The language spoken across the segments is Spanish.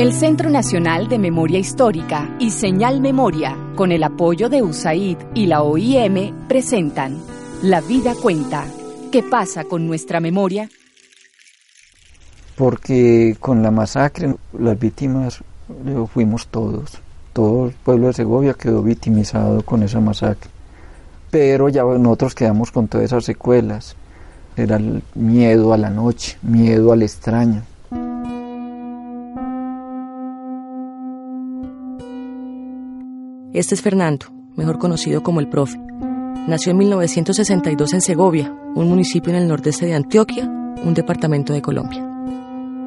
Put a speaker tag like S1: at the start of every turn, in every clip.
S1: El Centro Nacional de Memoria Histórica y Señal Memoria, con el apoyo de USAID y la OIM, presentan La vida cuenta. ¿Qué pasa con nuestra memoria?
S2: Porque con la masacre las víctimas fuimos todos. Todo el pueblo de Segovia quedó victimizado con esa masacre. Pero ya nosotros quedamos con todas esas secuelas. Era el miedo a la noche, miedo al extraño
S3: Este es Fernando, mejor conocido como el profe. Nació en 1962 en Segovia, un municipio en el nordeste de Antioquia, un departamento de Colombia.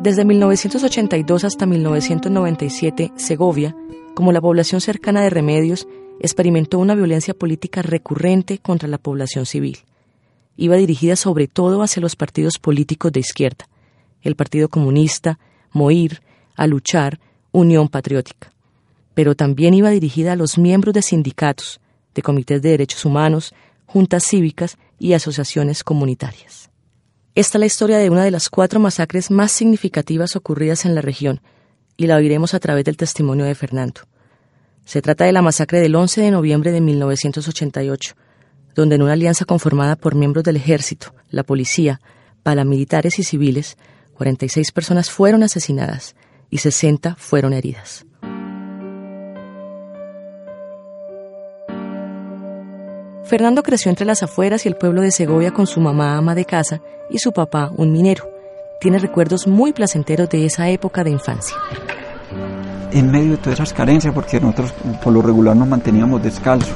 S3: Desde 1982 hasta 1997, Segovia, como la población cercana de Remedios, experimentó una violencia política recurrente contra la población civil. Iba dirigida sobre todo hacia los partidos políticos de izquierda, el Partido Comunista, MOIR, A Luchar, Unión Patriótica pero también iba dirigida a los miembros de sindicatos, de comités de derechos humanos, juntas cívicas y asociaciones comunitarias. Esta es la historia de una de las cuatro masacres más significativas ocurridas en la región, y la oiremos a través del testimonio de Fernando. Se trata de la masacre del 11 de noviembre de 1988, donde en una alianza conformada por miembros del ejército, la policía, paramilitares y civiles, 46 personas fueron asesinadas y 60 fueron heridas. Fernando creció entre las afueras y el pueblo de Segovia con su mamá ama de casa y su papá un minero. Tiene recuerdos muy placenteros de esa época de infancia.
S2: En medio de todas esas carencias, porque nosotros por lo regular nos manteníamos descalzos,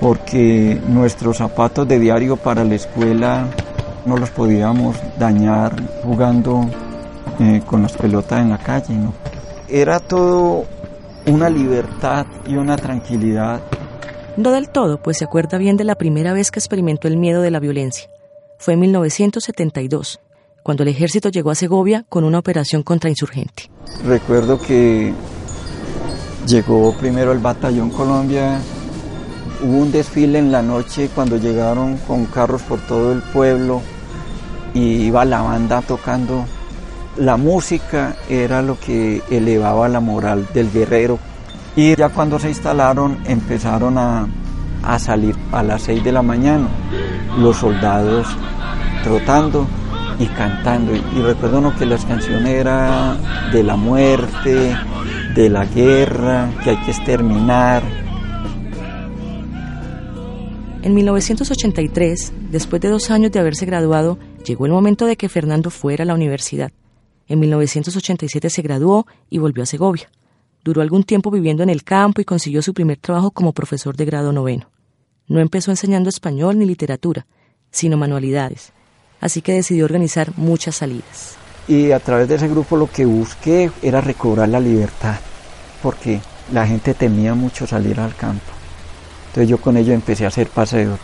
S2: porque nuestros zapatos de diario para la escuela no los podíamos dañar jugando eh, con las pelotas en la calle. ¿no? Era todo una libertad y una tranquilidad
S3: no del todo, pues se acuerda bien de la primera vez que experimentó el miedo de la violencia. Fue en 1972, cuando el ejército llegó a Segovia con una operación contra insurgente.
S2: Recuerdo que llegó primero el batallón Colombia, hubo un desfile en la noche cuando llegaron con carros por todo el pueblo y iba la banda tocando. La música era lo que elevaba la moral del guerrero y ya cuando se instalaron empezaron a, salir a las 6 de la mañana los soldados trotando y cantando. Y, recuerdo que las canciones eran de la muerte, de la guerra, que hay que exterminar.
S3: En 1983, después de dos años de haberse graduado, llegó el momento de que Fernando fuera a la universidad. En 1987 se graduó y volvió a Segovia. Duró algún tiempo viviendo en el campo y consiguió su primer trabajo como profesor de grado noveno. No empezó enseñando español ni literatura, sino manualidades, así que decidió organizar muchas salidas.
S2: Y a través de ese grupo lo que busqué era recobrar la libertad, porque la gente temía mucho salir al campo. Entonces yo con ello empecé a hacer paseos.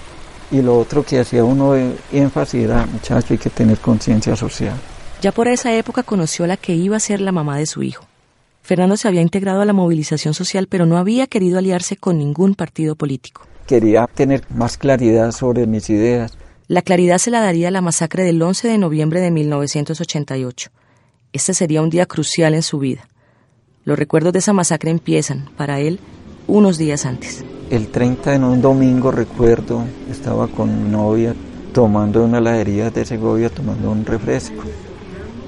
S2: Y lo otro que hacía uno de énfasis era, muchacho, hay que tener conciencia social.
S3: Ya por esa época conoció a la que iba a ser la mamá de su hijo. Fernando se había integrado a la movilización social, pero no había querido aliarse con ningún partido político.
S2: Quería tener más claridad sobre mis ideas.
S3: La claridad se la daría la masacre del 11 de noviembre de 1988. Este sería un día crucial en su vida. Los recuerdos de esa masacre empiezan, para él, unos días antes.
S2: El 30 en un domingo recuerdo, estaba con mi novia tomando una heladería de Segovia, tomando un refresco.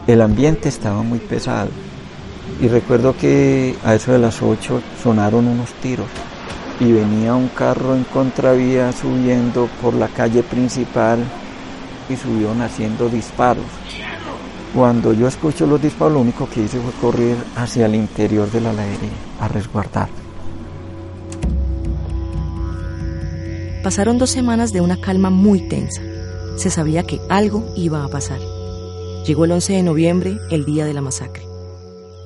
S2: El ambiente estaba muy pesado y recuerdo que a eso de las 8 sonaron unos tiros y venía un carro en contravía subiendo por la calle principal y subieron haciendo disparos. Cuando yo escucho los disparos, lo único que hice fue correr hacia el interior de la heladería a resguardar.
S3: Pasaron dos semanas de una calma muy tensa. Se sabía que algo iba a pasar. Llegó el 11 de noviembre, el día de la masacre.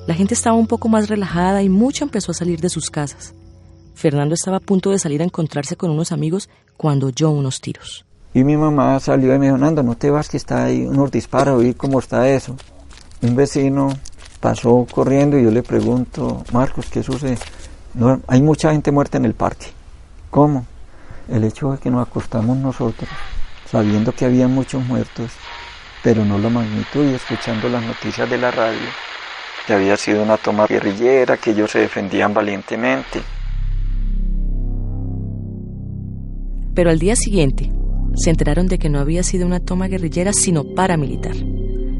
S3: La gente estaba un poco más relajada y mucho empezó a salir de sus casas. Fernando estaba a punto de salir a encontrarse con unos amigos cuando oyó unos tiros.
S2: Y mi mamá salió y me dijo, no te vas que está ahí unos disparos, y cómo está eso. Un vecino pasó corriendo y yo le pregunto, Marcos, ¿qué sucede? No, hay mucha gente muerta en el parque. ¿Cómo? El hecho de que nos acostamos nosotros, sabiendo que había muchos muertos, pero no la magnitud y escuchando las noticias de la radio, que había sido una toma guerrillera, que ellos se defendían valientemente.
S3: Pero al día siguiente se enteraron de que no había sido una toma guerrillera, sino paramilitar.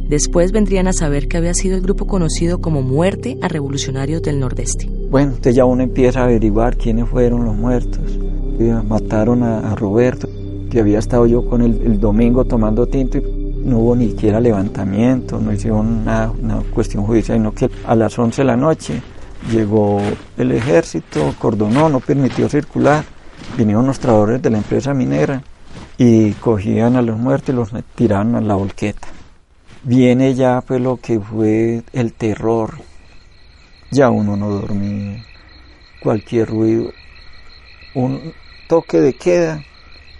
S3: Después vendrían a saber que había sido el grupo conocido como Muerte a Revolucionarios del Nordeste.
S2: Bueno, entonces ya uno empieza a averiguar quiénes fueron los muertos. Mataron a, Roberto, que había estado yo con él el domingo tomando tinto y no hubo ni siquiera levantamiento, no hicieron nada, una cuestión judicial, sino que a las 11 de la noche llegó el ejército, cordonó, no permitió circular, vinieron los trabajadores de la empresa minera y cogían a los muertos y los tiraron a la volqueta viene ya pues lo que fue el terror. Ya uno no dormía, cualquier ruido, un toque de queda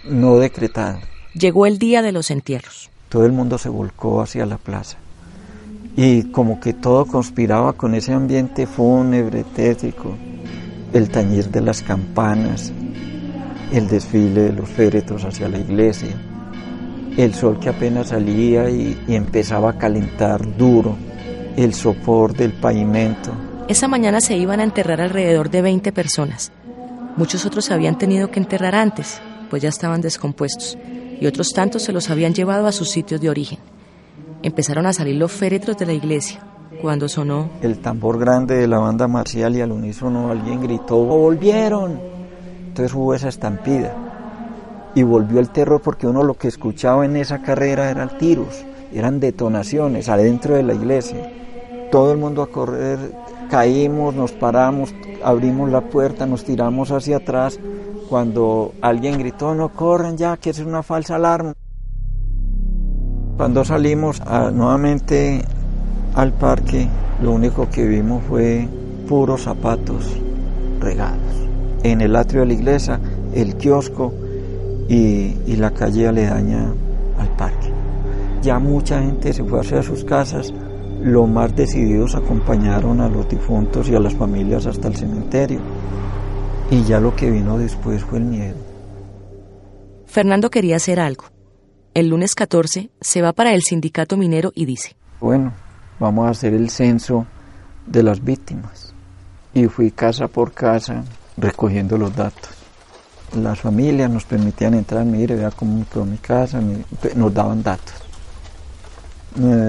S2: no decretado.
S3: Llegó el día de los entierros.
S2: Todo el mundo se volcó hacia la plaza y como que todo conspiraba con ese ambiente fúnebre, tétrico, el tañir de las campanas, el desfile de los féretros hacia la iglesia el sol que apenas salía y, empezaba a calentar duro el sopor del pavimento.
S3: Esa mañana se iban a enterrar alrededor de 20 personas. Muchos otros habían tenido que enterrar antes, pues ya estaban descompuestos, y otros tantos se los habían llevado a sus sitios de origen. Empezaron a salir los féretros de la iglesia, cuando sonó
S2: el tambor grande de la banda marcial y al unísono alguien gritó, ¡volvieron! Entonces hubo esa estampida y volvió el terror porque uno lo que escuchaba en esa carrera eran tiros, eran detonaciones adentro de la iglesia. Todo el mundo a correr, caímos, nos paramos, abrimos la puerta, nos tiramos hacia atrás cuando alguien gritó, no corren ya, que es una falsa alarma. Cuando salimos nuevamente al parque, lo único que vimos fue puros zapatos regados. En el atrio de la iglesia, el kiosco, y, la calle aledaña al parque. Ya mucha gente se fue hacia sus casas, los más decididos acompañaron a los difuntos y a las familias hasta el cementerio. Y ya lo que vino después fue el miedo.
S3: Fernando quería hacer algo. El lunes 14 se va para el sindicato minero y dice,
S2: bueno, vamos a hacer el censo de las víctimas. Y fui casa por casa recogiendo los datos las familias nos permitían entrar, mire, vea cómo quedó mi casa, nos daban datos.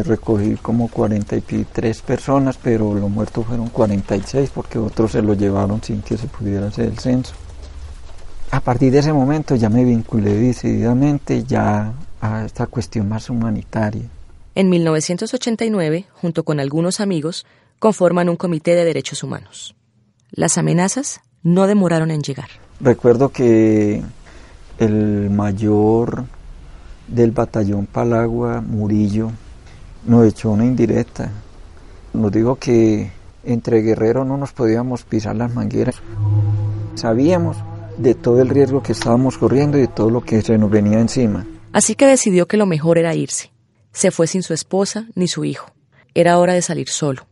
S2: Recogí como 43 personas, pero los muertos fueron 46 porque otros se los llevaron sin que se pudiera hacer el censo. A partir de ese momento ya me vinculé decididamente ya a esta cuestión más humanitaria.
S3: En 1989, junto con algunos amigos, conforman un comité de derechos humanos. Las amenazas no demoraron en llegar.
S2: Recuerdo que el mayor del batallón Palagua, Murillo, nos echó una indirecta. Nos dijo que entre guerreros no nos podíamos pisar las mangueras. Sabíamos de todo el riesgo que estábamos corriendo y de todo lo que se nos venía encima.
S3: Así que decidió que lo mejor era irse. Se fue sin su esposa ni su hijo. Era hora de salir solo.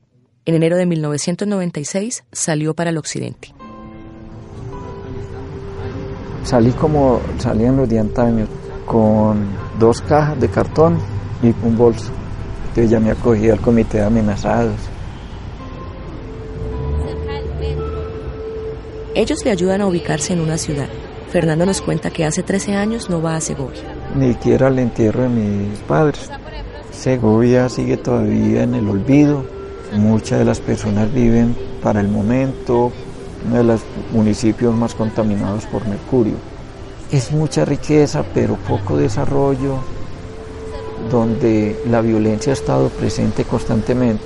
S3: En enero de 1996 salió para el occidente.
S2: Salí como salían los de antaño, con dos cajas de cartón y un bolso. Entonces ya me acogí al comité de amenazados.
S3: Ellos le ayudan a ubicarse en una ciudad. Fernando nos cuenta que hace 13 años no va a Segovia.
S2: Ni siquiera al entierro de mis padres. Segovia sigue todavía en el olvido. Muchas de las personas viven para el momento, uno de los municipios más contaminados por mercurio. Es mucha riqueza, pero poco desarrollo, donde la violencia ha estado presente constantemente.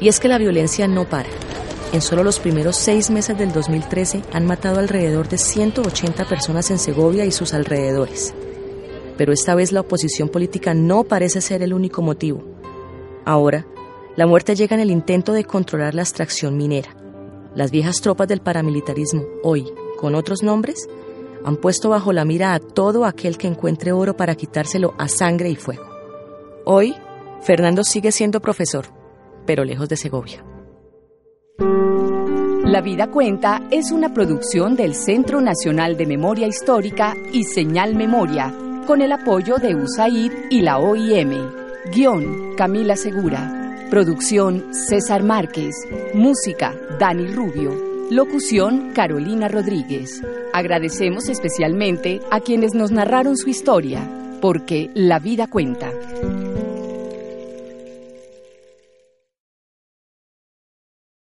S3: Y es que la violencia no para. En solo los primeros seis meses del 2013 han matado alrededor de 180 personas en Segovia y sus alrededores. Pero esta vez la oposición política no parece ser el único motivo. Ahora, la muerte llega en el intento de controlar la extracción minera. Las viejas tropas del paramilitarismo, hoy, con otros nombres, han puesto bajo la mira a todo aquel que encuentre oro para quitárselo a sangre y fuego. Hoy, Fernando sigue siendo profesor, pero lejos de Segovia.
S1: La Vida Cuenta es una producción del Centro Nacional de Memoria Histórica y Señal Memoria, con el apoyo de USAID y la OIM. Guión, Camila Segura. Producción César Márquez. Música Dani Rubio. Locución Carolina Rodríguez. Agradecemos especialmente a quienes nos narraron su historia, porque la vida cuenta.